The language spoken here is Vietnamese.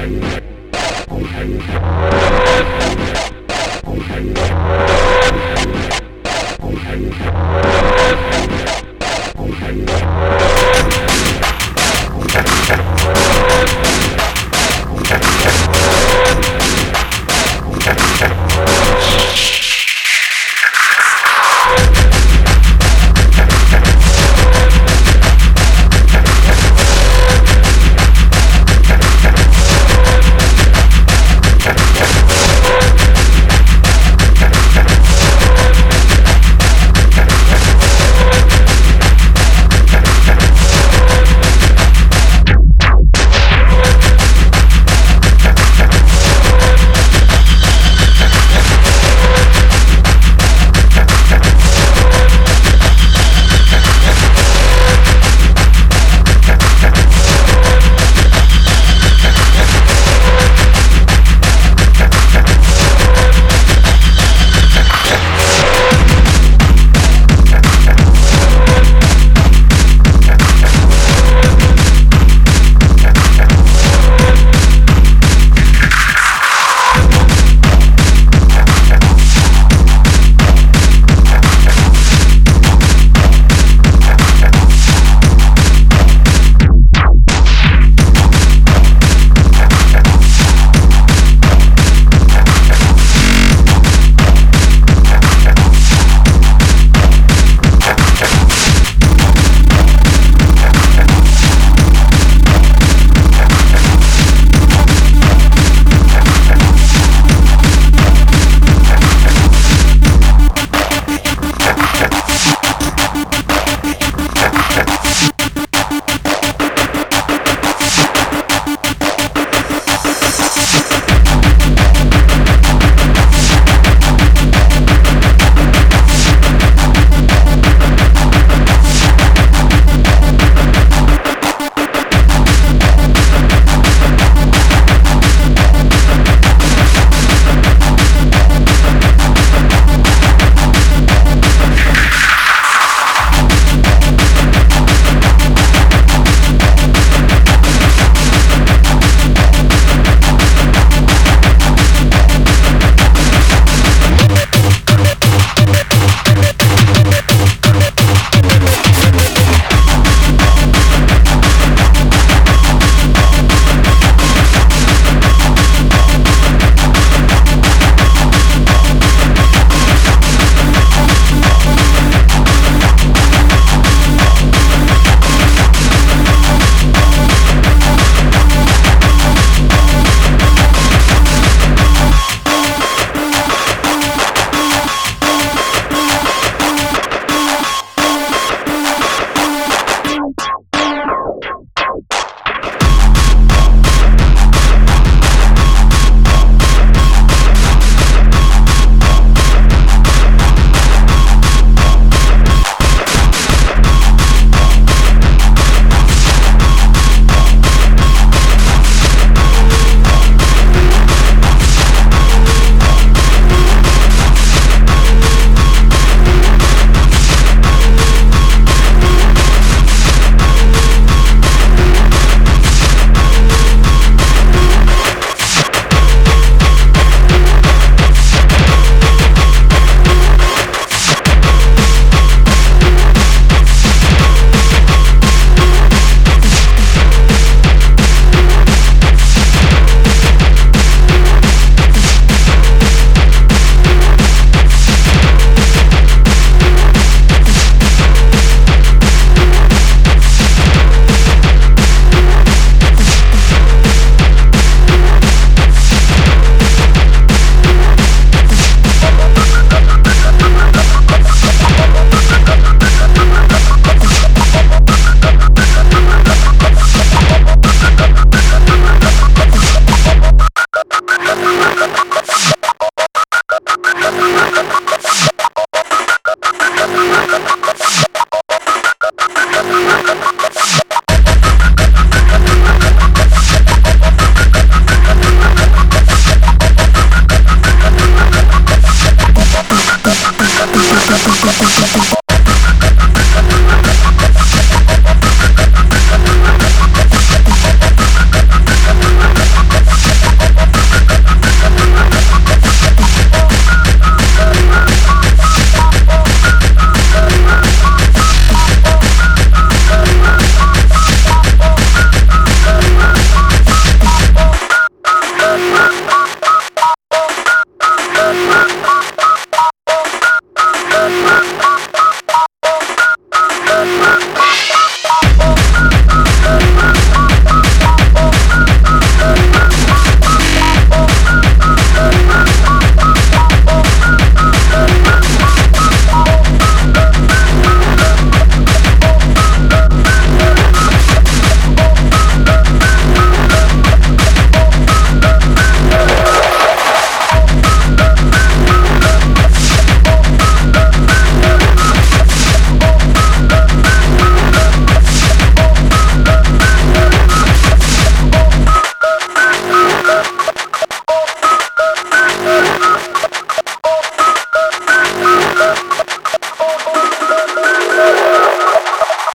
Thank you. thank you. Oh, my God.